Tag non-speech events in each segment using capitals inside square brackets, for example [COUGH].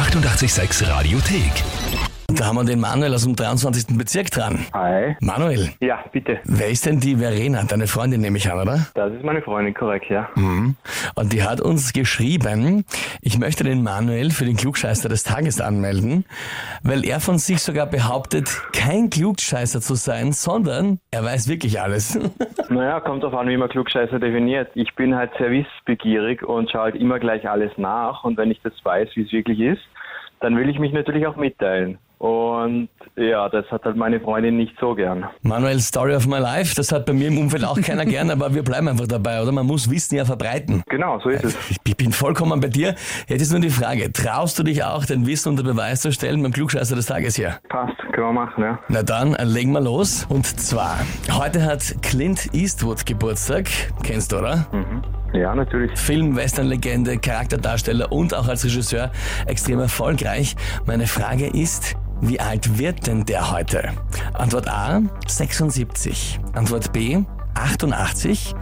886 Radiothek. Da haben wir den Manuel aus dem 23. Bezirk dran. Hi. Manuel, Ja, bitte. wer ist denn die Verena? Deine Freundin nehme ich an, oder? Das ist meine Freundin, korrekt, ja. Und die hat uns geschrieben, ich möchte den Manuel für den Klugscheißer des Tages anmelden, weil er von sich sogar behauptet, kein Klugscheißer zu sein, sondern er weiß wirklich alles. [LAUGHS] Naja, kommt drauf an, wie man Klugscheißer definiert. Ich bin halt sehr wissbegierig und schaue halt immer gleich alles nach. Und wenn ich das weiß, wie es wirklich ist, dann will ich mich natürlich auch mitteilen. Und ja, das hat halt meine Freundin nicht so gern. Manuel, Story of my life, das hat bei mir im Umfeld auch keiner gern, aber wir bleiben einfach dabei, oder? Man muss Wissen ja verbreiten. Genau, so ist es. Ich bin vollkommen bei dir. Jetzt ist nur die Frage, traust du dich auch, den Wissen unter Beweis zu stellen beim Klugscheißer des Tages hier? Passt, können wir machen, ja. Na dann, legen wir los. Und zwar, heute hat Clint Eastwood Geburtstag. Kennst du, oder? Ja, natürlich. Film, Western-Legende, Charakterdarsteller und auch als Regisseur extrem erfolgreich. Meine Frage ist, wie alt wird denn der heute? Antwort A, 76. Antwort B, 88.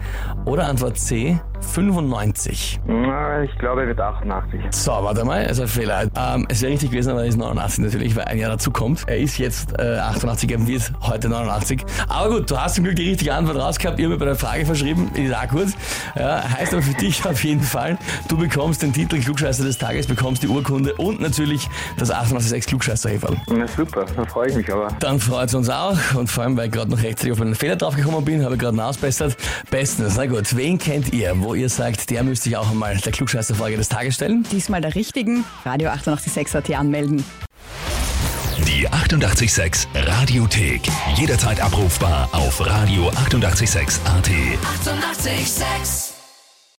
Oder Antwort C, 95. Na, ich glaube, er wird 88. So, warte mal, also Fehler. Ähm, es wäre richtig gewesen, aber er ist 89 natürlich, weil ein Jahr dazu kommt. Er ist jetzt äh, 88, er wird heute 89. Aber gut, du hast zum Glück die richtige Antwort rausgehabt. Ihr habt mir bei der Frage verschrieben, ist auch gut. Ja, heißt aber für dich [LAUGHS] auf jeden Fall, du bekommst den Titel Klugscheißer des Tages, bekommst die Urkunde und natürlich das 886 klugscheißer -Häferl. Na super, da freue ich mich aber. Dann freut es uns auch und vor allem, weil ich gerade noch rechtzeitig auf einen Fehler draufgekommen bin, habe ich gerade ausbessert. Bestens, na gut. Wen kennt ihr, wo ihr sagt, der müsste sich auch einmal der Klugscheißer-Frage des Tages stellen? Diesmal der richtigen. Radio 886 AT anmelden. Die 886 Radiothek. Jederzeit abrufbar auf radio886.at. 886! 886